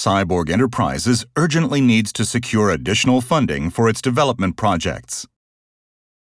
Cyborg Enterprises urgently needs to secure additional funding for its development projects.